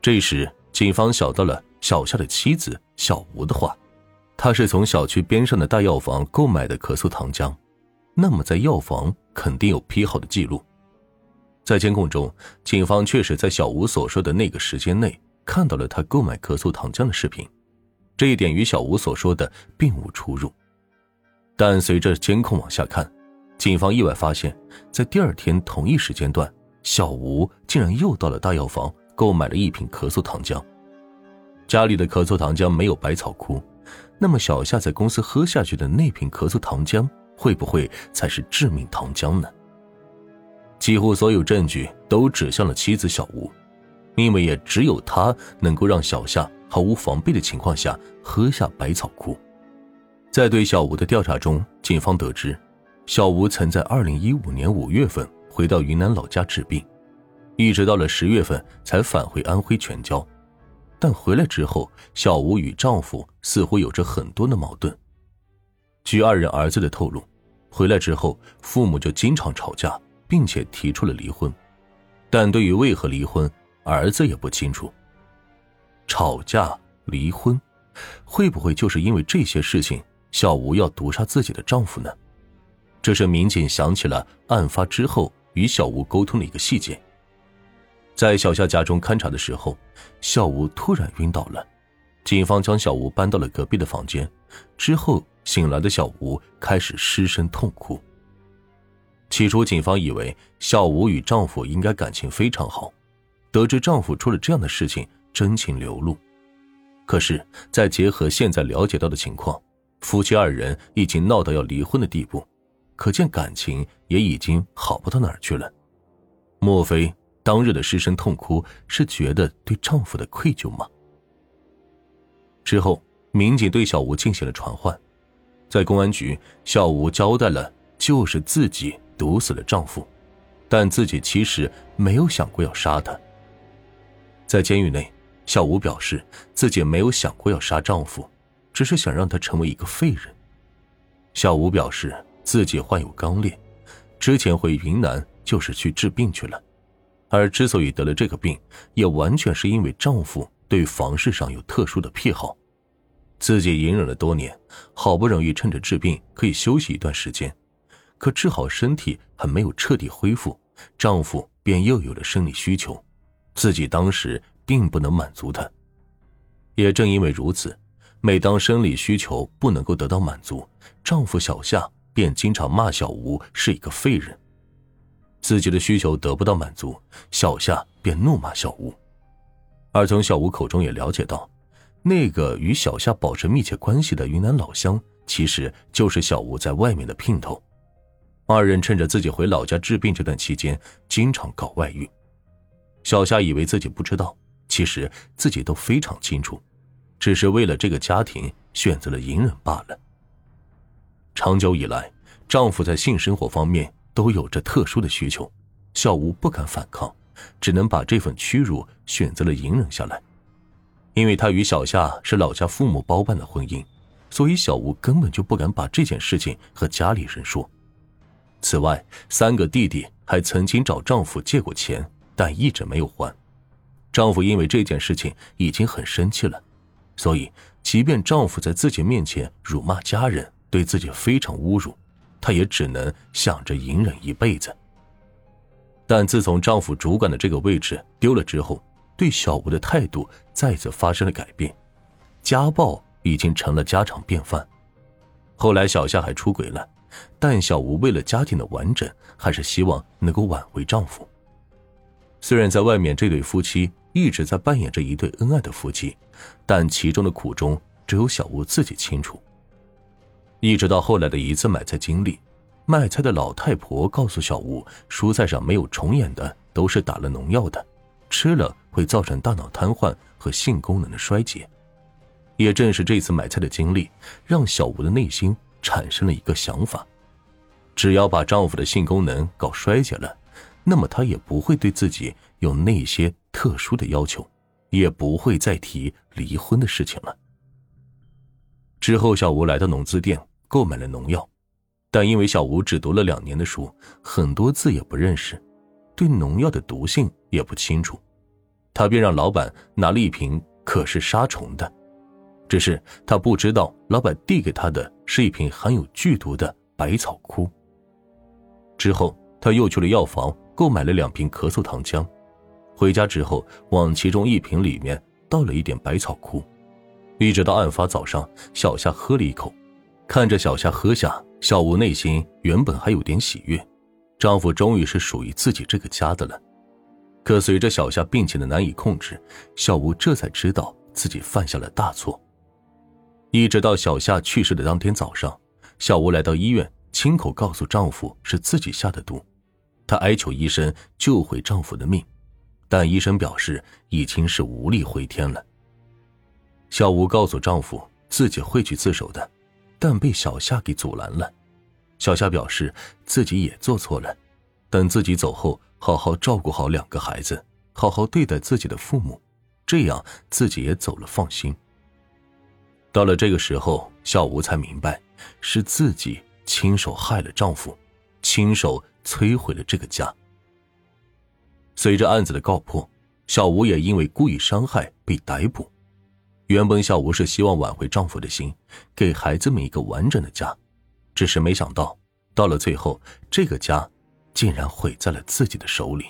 这时，警方想到了小夏的妻子小吴的话，她是从小区边上的大药房购买的咳嗽糖浆，那么在药房肯定有批号的记录。在监控中，警方确实在小吴所说的那个时间内看到了他购买咳嗽糖浆的视频，这一点与小吴所说的并无出入。但随着监控往下看，警方意外发现，在第二天同一时间段，小吴竟然又到了大药房购买了一瓶咳嗽糖浆。家里的咳嗽糖浆没有百草枯，那么小夏在公司喝下去的那瓶咳嗽糖浆，会不会才是致命糖浆呢？几乎所有证据都指向了妻子小吴，因为也只有他能够让小夏毫无防备的情况下喝下百草枯。在对小吴的调查中，警方得知，小吴曾在2015年5月份回到云南老家治病，一直到了10月份才返回安徽全椒。但回来之后，小吴与丈夫似乎有着很多的矛盾。据二人儿子的透露，回来之后父母就经常吵架，并且提出了离婚。但对于为何离婚，儿子也不清楚。吵架、离婚，会不会就是因为这些事情，小吴要毒杀自己的丈夫呢？这是民警想起了案发之后与小吴沟通的一个细节。在小夏家中勘查的时候，小吴突然晕倒了，警方将小吴搬到了隔壁的房间。之后醒来的小吴开始失声痛哭。起初，警方以为小吴与丈夫应该感情非常好，得知丈夫出了这样的事情，真情流露。可是，再结合现在了解到的情况，夫妻二人已经闹到要离婚的地步，可见感情也已经好不到哪儿去了。莫非？当日的失声痛哭是觉得对丈夫的愧疚吗？之后，民警对小吴进行了传唤，在公安局，小吴交代了就是自己毒死了丈夫，但自己其实没有想过要杀他。在监狱内，小吴表示自己没有想过要杀丈夫，只是想让他成为一个废人。小吴表示自己患有肛裂，之前回云南就是去治病去了。而之所以得了这个病，也完全是因为丈夫对房事上有特殊的癖好，自己隐忍了多年，好不容易趁着治病可以休息一段时间，可治好身体还没有彻底恢复，丈夫便又有了生理需求，自己当时并不能满足他。也正因为如此，每当生理需求不能够得到满足，丈夫小夏便经常骂小吴是一个废人。自己的需求得不到满足，小夏便怒骂小吴。而从小吴口中也了解到，那个与小夏保持密切关系的云南老乡，其实就是小吴在外面的姘头。二人趁着自己回老家治病这段期间，经常搞外遇。小夏以为自己不知道，其实自己都非常清楚，只是为了这个家庭选择了隐忍罢了。长久以来，丈夫在性生活方面。都有着特殊的需求，小吴不敢反抗，只能把这份屈辱选择了隐忍下来。因为他与小夏是老家父母包办的婚姻，所以小吴根本就不敢把这件事情和家里人说。此外，三个弟弟还曾经找丈夫借过钱，但一直没有还。丈夫因为这件事情已经很生气了，所以即便丈夫在自己面前辱骂家人，对自己非常侮辱。她也只能想着隐忍一辈子。但自从丈夫主管的这个位置丢了之后，对小吴的态度再次发生了改变，家暴已经成了家常便饭。后来小夏还出轨了，但小吴为了家庭的完整，还是希望能够挽回丈夫。虽然在外面这对夫妻一直在扮演着一对恩爱的夫妻，但其中的苦衷只有小吴自己清楚。一直到后来的一次买菜经历，卖菜的老太婆告诉小吴，蔬菜上没有虫眼的都是打了农药的，吃了会造成大脑瘫痪和性功能的衰竭。也正是这次买菜的经历，让小吴的内心产生了一个想法：只要把丈夫的性功能搞衰竭了，那么她也不会对自己有那些特殊的要求，也不会再提离婚的事情了。之后，小吴来到农资店购买了农药，但因为小吴只读了两年的书，很多字也不认识，对农药的毒性也不清楚。他便让老板拿了一瓶可是杀虫的，只是他不知道老板递给他的是一瓶含有剧毒的百草枯。之后，他又去了药房购买了两瓶咳嗽糖浆，回家之后往其中一瓶里面倒了一点百草枯，一直到案发早上，小夏喝了一口，看着小夏喝下，小吴内心原本还有点喜悦，丈夫终于是属于自己这个家的了。可随着小夏病情的难以控制，小吴这才知道自己犯下了大错。一直到小夏去世的当天早上，小吴来到医院，亲口告诉丈夫是自己下的毒，她哀求医生救回丈夫的命，但医生表示已经是无力回天了。小吴告诉丈夫自己会去自首的，但被小夏给阻拦了。小夏表示自己也做错了，等自己走后。好好照顾好两个孩子，好好对待自己的父母，这样自己也走了放心。到了这个时候，小吴才明白，是自己亲手害了丈夫，亲手摧毁了这个家。随着案子的告破，小吴也因为故意伤害被逮捕。原本小吴是希望挽回丈夫的心，给孩子们一个完整的家，只是没想到，到了最后，这个家。竟然毁在了自己的手里。